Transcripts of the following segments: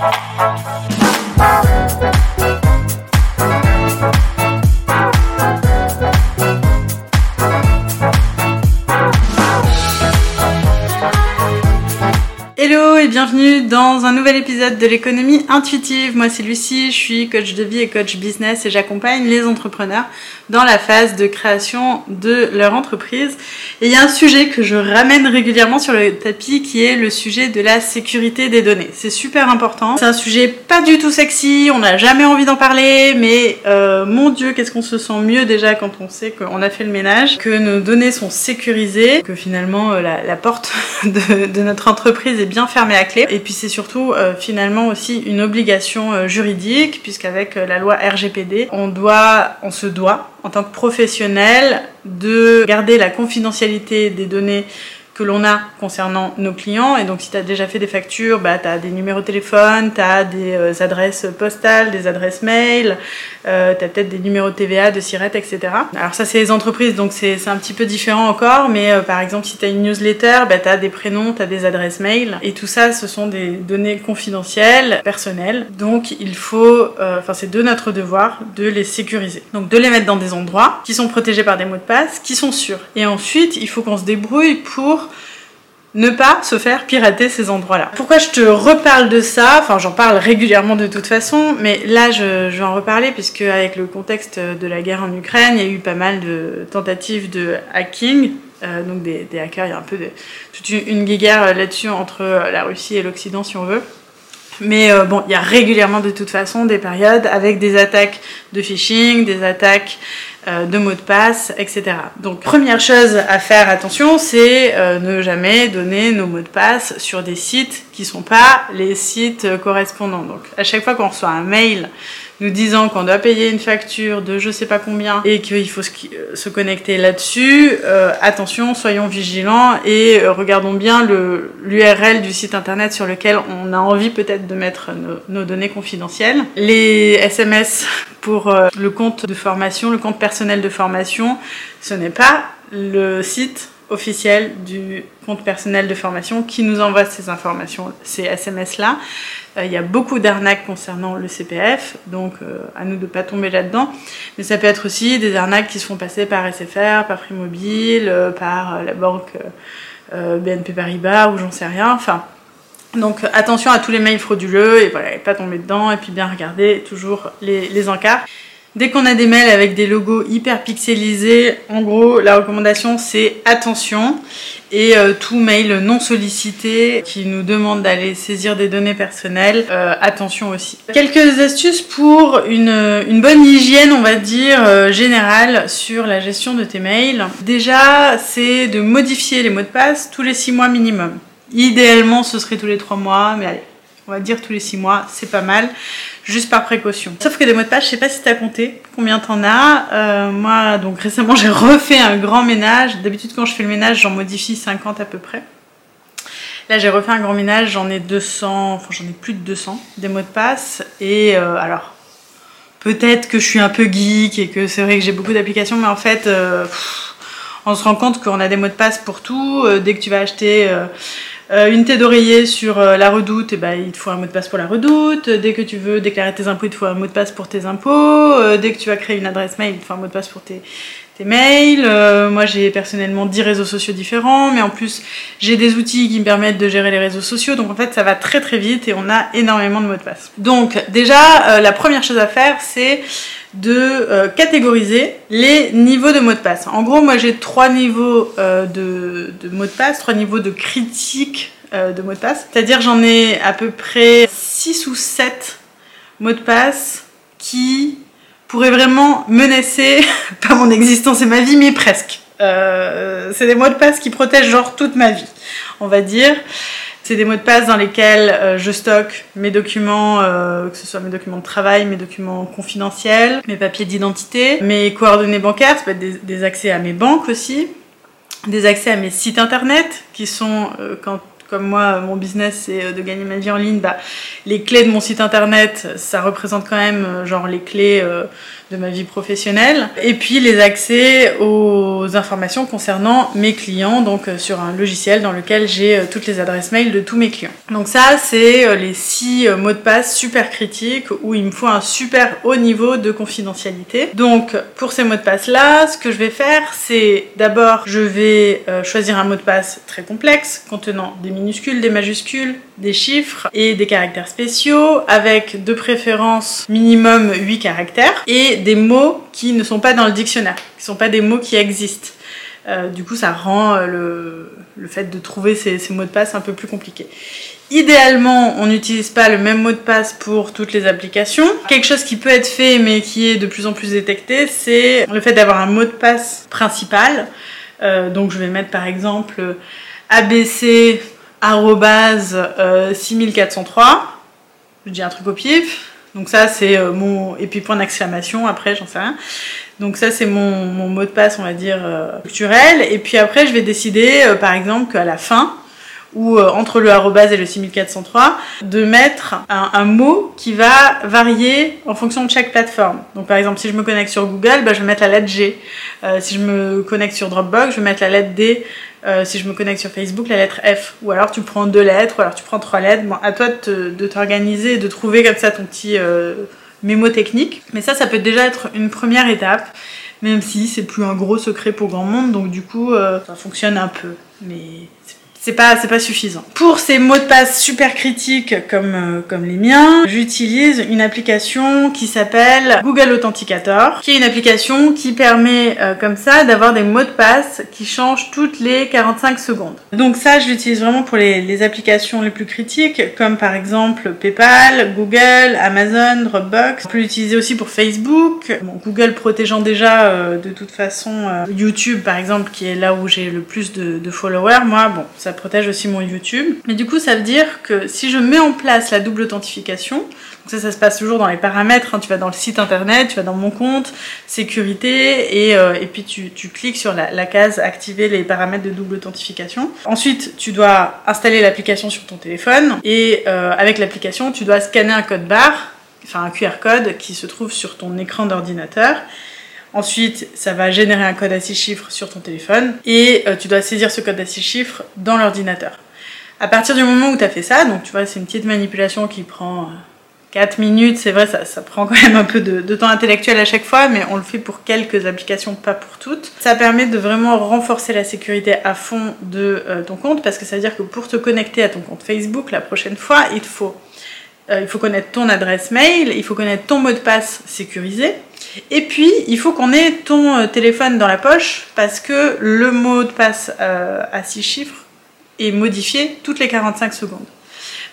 Thank you. Un nouvel épisode de l'économie intuitive. Moi c'est Lucie, je suis coach de vie et coach business et j'accompagne les entrepreneurs dans la phase de création de leur entreprise. Et il y a un sujet que je ramène régulièrement sur le tapis qui est le sujet de la sécurité des données. C'est super important. C'est un sujet pas du tout sexy, on n'a jamais envie d'en parler, mais euh, mon dieu qu'est-ce qu'on se sent mieux déjà quand on sait qu'on a fait le ménage, que nos données sont sécurisées, que finalement euh, la, porte de, de notre entreprise est bien fermé à clé. Et puis c'est surtout euh, finalement aussi une obligation euh, juridique, puisqu'avec euh, la loi RGPD, on doit, on se doit, en tant que professionnel, de garder la confidentialité des données que l'on a concernant nos clients. Et donc, si tu as déjà fait des factures, bah, tu as des numéros de téléphone, tu as des euh, adresses postales, des adresses mail, euh, tu as peut-être des numéros de TVA, de SIRET, etc. Alors ça, c'est les entreprises, donc c'est un petit peu différent encore. Mais euh, par exemple, si tu as une newsletter, bah, tu as des prénoms, tu as des adresses mail. Et tout ça, ce sont des données confidentielles, personnelles. Donc, il faut, euh, enfin, c'est de notre devoir de les sécuriser. Donc, de les mettre dans des endroits qui sont protégés par des mots de passe, qui sont sûrs. Et ensuite, il faut qu'on se débrouille pour ne pas se faire pirater ces endroits-là. Pourquoi je te reparle de ça? Enfin, j'en parle régulièrement de toute façon, mais là, je, vais en reparler puisque avec le contexte de la guerre en Ukraine, il y a eu pas mal de tentatives de hacking. Euh, donc des, hackers, il y a un peu de, toute une, guéguerre là-dessus entre la Russie et l'Occident, si on veut. Mais euh, bon, il y a régulièrement de toute façon des périodes avec des attaques de phishing, des attaques euh, de mots de passe, etc. Donc première chose à faire attention, c'est euh, ne jamais donner nos mots de passe sur des sites qui sont pas les sites correspondants. Donc à chaque fois qu'on reçoit un mail nous disant qu'on doit payer une facture de je sais pas combien et qu'il faut se, se connecter là-dessus, euh, attention, soyons vigilants et euh, regardons bien l'URL du site internet sur lequel on a envie peut-être de mettre nos, données confidentielles. Les SMS pour euh, le compte de formation, le compte personnel de formation, ce n'est pas le site officiel du compte personnel de formation qui nous envoie ces informations, ces SMS-là. Euh, il y a beaucoup d'arnaques concernant le CPF, donc euh, à nous de ne pas tomber là-dedans. Mais ça peut être aussi des arnaques qui se font passer par SFR, par Mobile, euh, par la banque BNP Paribas ou j'en sais rien. Enfin, donc attention à tous les mails frauduleux et voilà, pas tomber dedans et puis bien regarder toujours les, les encarts. Dès qu'on a des mails avec des logos hyper pixelisés, en gros, la recommandation c'est attention et euh, tout mail non sollicité qui nous demande d'aller saisir des données personnelles, euh, attention aussi. Quelques astuces pour une, une bonne hygiène, on va dire, euh, générale sur la gestion de tes mails. Déjà, c'est de modifier les mots de passe tous les 6 mois minimum. Idéalement, ce serait tous les 3 mois, mais allez, on va dire tous les 6 mois, c'est pas mal juste par précaution. Sauf que des mots de passe, je sais pas si t'as compté combien t'en as. Euh, moi, donc récemment, j'ai refait un grand ménage. D'habitude, quand je fais le ménage, j'en modifie 50 à peu près. Là, j'ai refait un grand ménage, j'en ai 200, enfin j'en ai plus de 200 des mots de passe. Et euh, alors, peut-être que je suis un peu geek et que c'est vrai que j'ai beaucoup d'applications, mais en fait, euh, on se rend compte qu'on a des mots de passe pour tout. Dès que tu vas acheter euh, une tête d'oreiller sur euh, la redoute, et eh ben, il te faut un mot de passe pour la redoute. Dès que tu veux déclarer tes impôts, il te faut un mot de passe pour tes impôts. Euh, dès que tu vas créer une adresse mail, il te faut un mot de passe pour tes, tes mails. Euh, moi, j'ai personnellement 10 réseaux sociaux différents, mais en plus, j'ai des outils qui me permettent de gérer les réseaux sociaux. Donc, en fait, ça va très très vite et on a énormément de mots de passe. Donc, déjà, la première chose à faire, c'est de euh, catégoriser les niveaux de mots de passe. En gros, moi j'ai trois niveaux euh, de, mots de passe, trois niveaux de critique euh, de mots de passe. C'est-à-dire j'en ai à peu près 6 ou 7 mots de passe qui pourraient vraiment menacer, pas mon existence et ma vie, mais presque. c'est des mots de passe qui protègent genre toute ma vie, on va dire. C'est des mots de passe dans lesquels euh, je stocke mes documents, euh, que ce soit mes documents de travail, mes documents confidentiels, mes papiers d'identité, mes coordonnées bancaires, ça peut être des, accès à mes banques aussi, des accès à mes sites internet qui sont, euh, quand, comme moi, mon business c'est de gagner ma vie en ligne, bah, les clés de mon site internet, ça représente quand même genre les clés de ma vie professionnelle, et puis les accès aux informations concernant mes clients, donc euh, sur un logiciel dans lequel j'ai euh, toutes les adresses mail de tous mes clients. Donc ça, c'est euh, les six mots de passe super critiques où il me faut un super haut niveau de confidentialité. Donc pour ces mots de passe là, ce que je vais faire, c'est d'abord je vais choisir un mot de passe très complexe contenant des minuscules, des majuscules, des chiffres et des caractères spéciaux avec de préférence minimum 8 caractères et des mots qui ne sont pas dans le dictionnaire, qui ne sont pas des mots qui existent. Euh, du coup, ça rend euh, le, le fait de trouver ces, mots de passe un peu plus compliqué. Idéalement, on n'utilise pas le même mot de passe pour toutes les applications. Quelque chose qui peut être fait mais qui est de plus en plus détecté, c'est le fait d'avoir un mot de passe principal. Euh, donc je vais mettre par exemple ABC 6403. Je dis un truc au pif. Donc ça c'est euh, mon... Et puis point d'exclamation après, j'en sais rien. Donc ça c'est mon, mot de passe, on va dire, euh, culturel. Et puis après je vais décider, euh, par exemple, qu'à la fin, ou entre le arrobase et le 6403, de mettre un, un, mot qui va varier en fonction de chaque plateforme. Donc par exemple, si je me connecte sur Google, bah, je vais mettre la lettre G. si je me connecte sur Dropbox, je vais mettre la lettre D. Euh, si je me connecte sur Facebook, la lettre F. Ou alors tu prends deux lettres, ou alors tu prends trois lettres. Bon, à toi de t'organiser et de trouver comme ça ton petit euh, mémo technique. Mais ça, ça peut déjà être une première étape, même si c'est plus un gros secret pour grand monde. Donc du coup, euh, ça fonctionne un peu. Mais c'est pas, pas suffisant. Pour ces mots de passe super critiques comme, euh, comme les miens, j'utilise une application qui s'appelle Google Authenticator, qui est une application qui permet euh, comme ça d'avoir des mots de passe qui changent toutes les 45 secondes. Donc ça, je l'utilise vraiment pour les, les, applications les plus critiques, comme par exemple PayPal, Google, Amazon, Dropbox. On peut l'utiliser aussi pour Facebook. Bon, Google protégeant déjà euh, de toute façon YouTube, par exemple, qui est là où j'ai le plus de, de followers. Moi, bon, ça protège aussi mon YouTube. Mais du coup, ça veut dire que si je mets en place la double authentification, ça, ça se passe toujours dans les paramètres, hein, tu vas dans le site internet, tu vas dans mon compte, sécurité, et, euh, et puis tu, tu, cliques sur la, la, case activer les paramètres de double authentification. Ensuite, tu dois installer l'application sur ton téléphone, et euh, avec l'application, tu dois scanner un code barre, enfin un QR code qui se trouve sur ton écran d'ordinateur. Ensuite, ça va générer un code à 6 chiffres sur ton téléphone et euh, tu dois saisir ce code à 6 chiffres dans l'ordinateur. À partir du moment où tu as fait ça, donc tu vois, c'est une petite manipulation qui prend 4 euh, minutes, c'est vrai, ça, prend quand même un peu de, temps intellectuel à chaque fois, mais on le fait pour quelques applications, pas pour toutes. Ça permet de vraiment renforcer la sécurité à fond de euh, ton compte parce que ça veut dire que pour te connecter à ton compte Facebook, la prochaine fois, il faut il faut connaître ton adresse mail, il faut connaître ton mot de passe sécurisé. Et puis, il faut qu'on ait ton euh, téléphone dans la poche parce que le mot de passe euh, à 6 chiffres est modifié toutes les 45 secondes.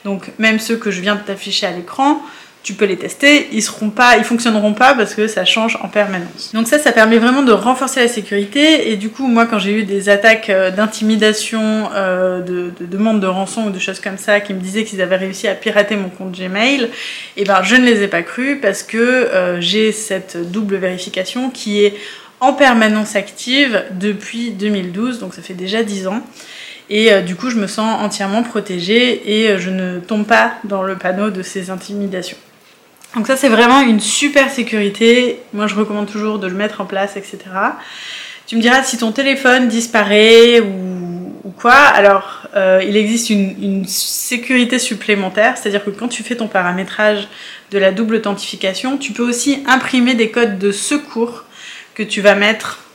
Donc, même ceux que je viens de t'afficher à l'écran, tu peux les tester, ils seront pas, ils fonctionneront pas parce que ça change en permanence. Donc ça, ça permet vraiment de renforcer la sécurité et du coup, moi, quand j'ai eu des attaques euh, d'intimidation, euh, de, de demandes de rançon ou de choses comme ça qui me disaient qu'ils avaient réussi à pirater mon compte Gmail, et eh ben je ne les ai pas cru parce que euh, j'ai cette double vérification qui est en permanence active depuis 2012, donc ça fait déjà 10 ans. Et du coup, je me sens entièrement protégée et je ne tombe pas dans le panneau de ces intimidations. Donc ça c'est vraiment une super sécurité, moi je recommande toujours de le mettre en place, etc. Tu me diras si ton téléphone disparaît ou, quoi, alors euh, il existe une sécurité supplémentaire, c'est-à-dire que quand tu fais ton paramétrage de la double authentification, tu peux aussi imprimer des codes de secours que tu vas mettre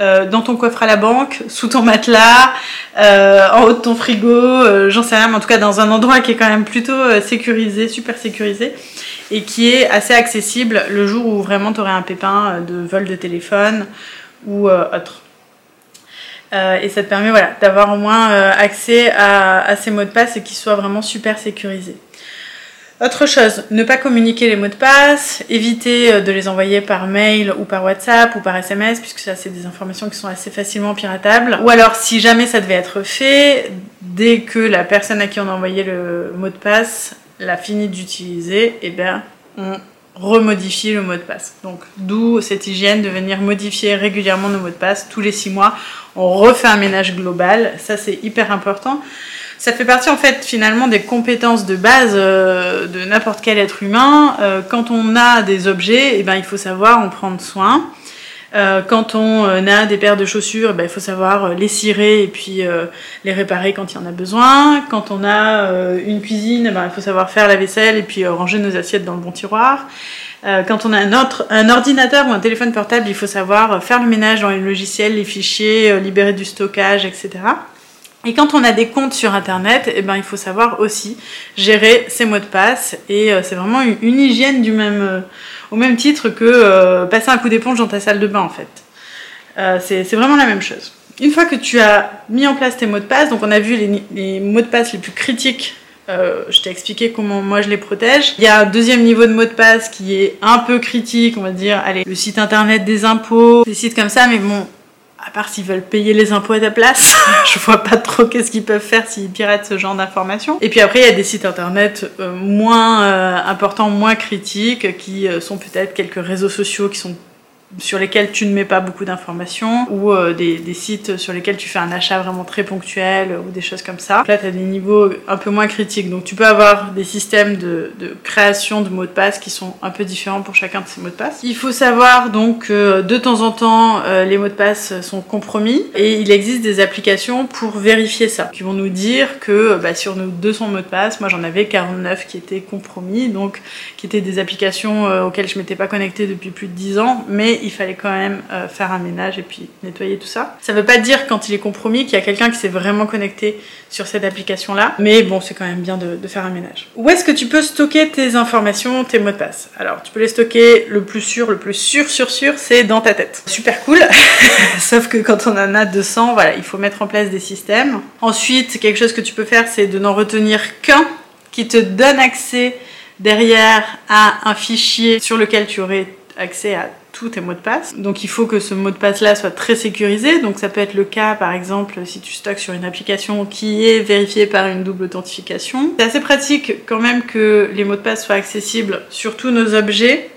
euh, dans ton coffre à la banque, sous ton matelas, euh, en haut de ton frigo, euh, j'en sais rien, mais en tout cas dans un endroit qui est quand même plutôt euh, sécurisé, super sécurisé, et qui est assez accessible le jour où vraiment tu aurais un pépin de vol de téléphone ou autre. et ça te permet voilà, d'avoir au moins accès à, à, ces mots de passe et qu'ils soient vraiment super sécurisés. Autre chose, ne pas communiquer les mots de passe, éviter euh, de les envoyer par mail ou par WhatsApp ou par SMS, puisque ça c'est des informations qui sont assez facilement piratables. Ou alors si jamais ça devait être fait, dès que la personne à qui on a envoyé le mot de passe l'a fini d'utiliser, eh bien on remodifier le mot de passe. Donc d'où cette hygiène de venir modifier régulièrement nos mots de passe tous les six mois. On refait un ménage global, ça c'est hyper important. Ça fait partie en fait finalement des compétences de base euh, de n'importe quel être humain. Euh, quand on a des objets, eh ben, il faut savoir en prendre soin. Euh, quand on a des paires de chaussures, eh ben, il faut savoir les cirer et puis les réparer quand il y en a besoin. Quand on a une cuisine, eh ben, il faut savoir faire la vaisselle et puis ranger nos assiettes dans le bon tiroir. quand on a un, autre, un ordinateur ou un téléphone portable, il faut savoir faire le ménage dans les logiciels, les fichiers, libérer du stockage, etc. Et quand on a des comptes sur Internet, eh ben, il faut savoir aussi gérer ses mots de passe. Et euh, c'est vraiment une, hygiène du même, euh, au même titre que euh, passer un coup d'éponge dans ta salle de bain, en fait. c'est vraiment la même chose. Une fois que tu as mis en place tes mots de passe, donc on a vu les, les mots de passe les plus critiques je t'ai expliqué comment moi je les protège. Il y a un deuxième niveau de mot de passe qui est un peu critique, on va dire, allez, le site internet des impôts, des sites comme ça, mais bon, à part s'ils veulent payer les impôts à ta place, je vois pas trop qu'est-ce qu'ils peuvent faire s'ils piratent ce genre d'informations. Et puis après, il y a des sites internet euh, moins euh, importants, moins critiques, qui euh, sont peut-être quelques réseaux sociaux qui sont sur lesquels tu ne mets pas beaucoup d'informations ou euh, des, sites sur lesquels tu fais un achat vraiment très ponctuel ou des choses comme ça. Là, tu as des niveaux un peu moins critiques. Donc, tu peux avoir des systèmes de, création de mots de passe qui sont un peu différents pour chacun de ces mots de passe. Il faut savoir donc que de temps en temps, euh, les mots de passe sont compromis et il existe des applications pour vérifier ça, qui vont nous dire que bah, sur nos 200 mots de passe, moi j'en avais 49 qui étaient compromis, donc qui étaient des applications euh, auxquelles je m'étais pas connectée depuis plus de 10 ans, mais il fallait quand même euh, faire un ménage et puis nettoyer tout ça. Ça veut pas dire quand il est compromis qu'il y a quelqu'un qui s'est vraiment connecté sur cette application-là, mais bon, c'est quand même bien de, faire un ménage. Où est-ce que tu peux stocker tes informations, tes mots de passe? Alors, tu peux les stocker le plus sûr, le plus sûr, sûr, sûr, c'est dans ta tête. Super cool, sauf que quand on en a 200, voilà, il faut mettre en place des systèmes. Ensuite, quelque chose que tu peux faire, c'est de n'en retenir qu'un qui te donne accès derrière à un fichier sur lequel tu aurais accès à tous tes mots de passe. Donc il faut que ce mot de passe là soit très sécurisé. Donc ça peut être le cas par exemple si tu stockes sur une application qui est vérifiée par une double authentification. C'est assez pratique quand même que les mots de passe soient accessibles sur tous nos objets.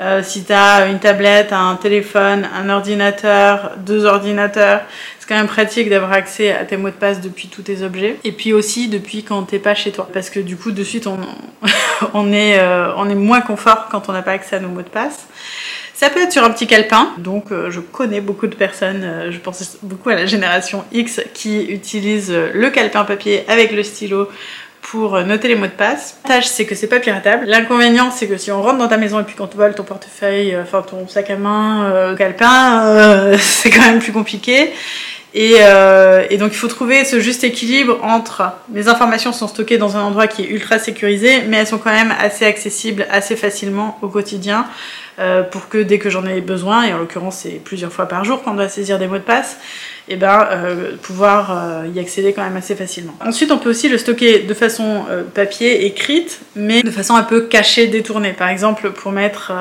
Euh, si tu as une tablette, un téléphone, un ordinateur, deux ordinateurs, c'est quand même pratique d'avoir accès à tes mots de passe depuis tous tes objets. Et puis aussi depuis quand t'es pas chez toi. Parce que du coup, de suite, on, euh, est moins confort quand on n'a pas accès à nos mots de passe. Ça peut être sur un petit calepin, donc euh, je connais beaucoup de personnes, je pense beaucoup à la génération X qui utilise euh, le calepin papier avec le stylo pour noter les mots de passe. L'avantage c'est que c'est pas piratable. L'inconvénient c'est que si on rentre dans ta maison et puis qu'on te vole ton portefeuille, enfin ton sac à main, calepin, c'est quand même plus compliqué. Et, et, donc il faut trouver ce juste équilibre entre mes informations sont stockées dans un endroit qui est ultra sécurisé, mais elles sont quand même assez accessibles assez facilement au quotidien. Euh, pour que dès que j'en ai besoin, et en l'occurrence c'est plusieurs fois par jour qu'on doit saisir des mots de passe, et eh ben euh, pouvoir euh, y accéder quand même assez facilement. Ensuite on peut aussi le stocker de façon papier écrite, mais de façon un peu cachée, détournée. Par exemple pour mettre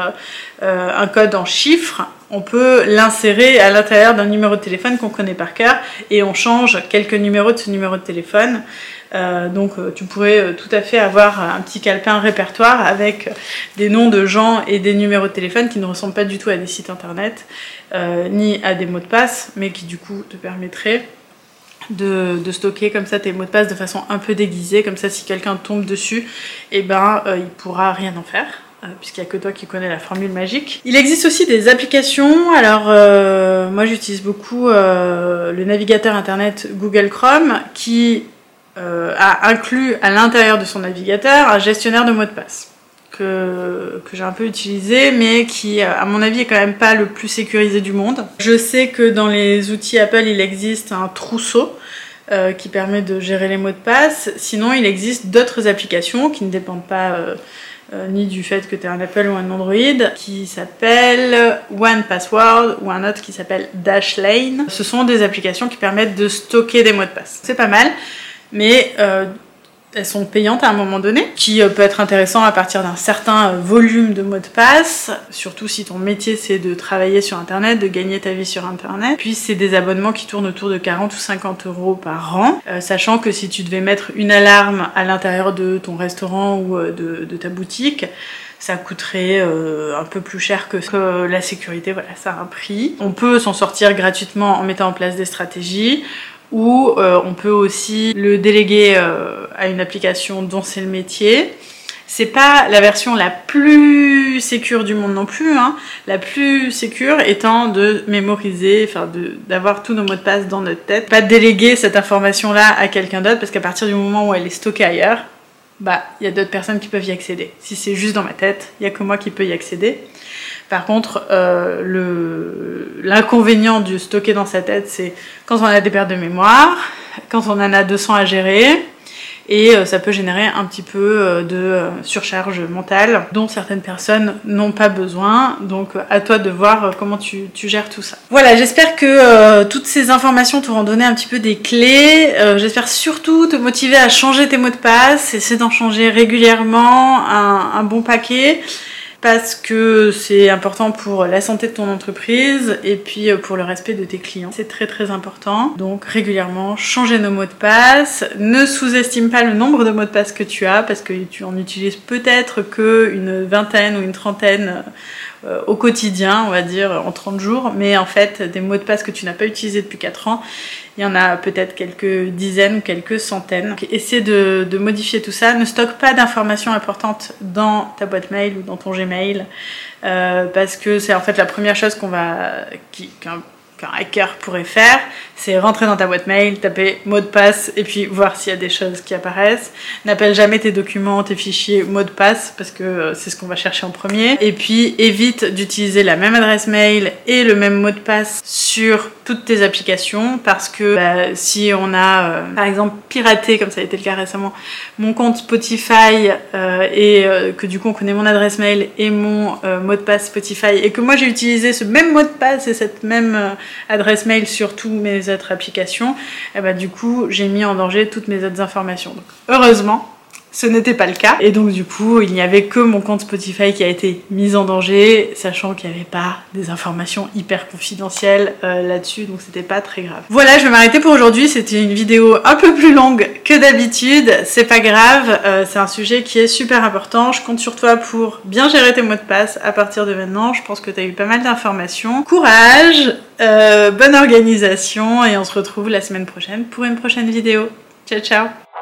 un code en chiffres, on peut l'insérer à l'intérieur d'un numéro de téléphone qu'on connaît par cœur et on change quelques numéros de ce numéro de téléphone. Euh, donc euh, tu pourrais euh, tout à fait avoir un petit calepin répertoire avec des noms de gens et des numéros de téléphone qui ne ressemblent pas du tout à des sites internet ni à des mots de passe, mais qui du coup te permettraient de, stocker comme ça tes mots de passe de façon un peu déguisée, comme ça si quelqu'un tombe dessus, et eh ben il pourra rien en faire puisqu'il n'y a que toi qui connais la formule magique. Il existe aussi des applications, alors moi j'utilise beaucoup le navigateur internet Google Chrome qui euh, a inclus à l'intérieur de son navigateur un gestionnaire de mots de passe que, que j'ai un peu utilisé, mais qui, à mon avis, est quand même pas le plus sécurisé du monde. Je sais que dans les outils Apple, il existe un trousseau euh, qui permet de gérer les mots de passe. Sinon, il existe d'autres applications qui ne dépendent pas euh, ni du fait que tu aies un Apple ou un Android, qui s'appelle One Password ou un autre qui s'appelle Dashlane. Ce sont des applications qui permettent de stocker des mots de passe. C'est pas mal mais euh, elles sont payantes à un moment donné, qui euh, peut être intéressant à partir d'un certain euh, volume de mots de passe, surtout si ton métier c'est de travailler sur Internet, de gagner ta vie sur Internet. Puis c'est des abonnements qui tournent autour de 40 ou 50 euros par an, sachant que si tu devais mettre une alarme à l'intérieur de ton restaurant ou de, ta boutique, ça coûterait un peu plus cher que, que la sécurité, voilà, ça a un prix. On peut s'en sortir gratuitement en mettant en place des stratégies ou euh, on peut aussi le déléguer euh, à une application dont c'est le métier. C'est pas la version la plus sécure du monde non plus, hein. la plus sécure étant de mémoriser, enfin d'avoir tous nos mots de passe dans notre tête, pas déléguer cette information-là à quelqu'un d'autre parce qu'à partir du moment où elle est stockée ailleurs, bah il y a d'autres personnes qui peuvent y accéder. Si c'est juste dans ma tête, il y a que moi qui peux y accéder. Par contre, euh, l'inconvénient du stocker dans sa tête, c'est quand on a des pertes de mémoire, quand on en a 200 à gérer, et euh, ça peut générer un petit peu euh, de surcharge mentale dont certaines personnes n'ont pas besoin. Donc à toi de voir comment tu, gères tout ça. Voilà, j'espère que toutes ces informations t'auront donné un petit peu des clés. j'espère surtout te motiver à changer tes mots de passe, essayer d'en changer régulièrement un bon paquet parce que c'est important pour la santé de ton entreprise et puis euh, pour le respect de tes clients. C'est très très important. Donc régulièrement, changer nos mots de passe. Ne sous-estime pas le nombre de mots de passe que tu as parce que tu en utilises peut-être qu'une vingtaine ou une trentaine euh, au quotidien, on va dire, en 30 jours. Mais en fait, des mots de passe que tu n'as pas utilisés depuis 4 ans, il y en a peut-être quelques dizaines ou quelques centaines. Donc, essaie de, modifier tout ça. Ne stocke pas d'informations importantes dans ta boîte mail ou dans ton Gmail. Euh, parce que c'est en fait la première chose qu'on va, qu'un hacker pourrait faire, c'est rentrer dans ta boîte mail, taper mot de passe et puis voir s'il y a des choses qui apparaissent. N'appelle jamais tes documents, tes fichiers mot de passe parce que euh, c'est ce qu'on va chercher en premier. Et puis évite d'utiliser la même adresse mail et le même mot de passe sur toutes tes applications parce que bah, si on a euh, par exemple piraté comme ça a été le cas récemment mon compte Spotify euh, et que du coup on connaît mon adresse mail et mon mot de passe Spotify et que moi j'ai utilisé ce même mot de passe et cette même adresse mail sur tous mes autres applications, et bah, du coup j'ai mis en danger toutes mes autres informations. Heureusement, ce n'était pas le cas. Et donc du coup, il n'y avait que mon compte Spotify qui a été mis en danger, sachant qu'il n'y avait pas des informations hyper confidentielles euh, là-dessus, donc c'était pas très grave. Voilà, je vais m'arrêter pour aujourd'hui. C'était une vidéo un peu plus longue que d'habitude. C'est pas grave, euh, c'est un sujet qui est super important. Je compte sur toi pour bien gérer tes mots de passe à partir de maintenant. Je pense que tu as eu pas mal d'informations. Courage, euh, bonne organisation et on se retrouve la semaine prochaine pour une prochaine vidéo. Ciao ciao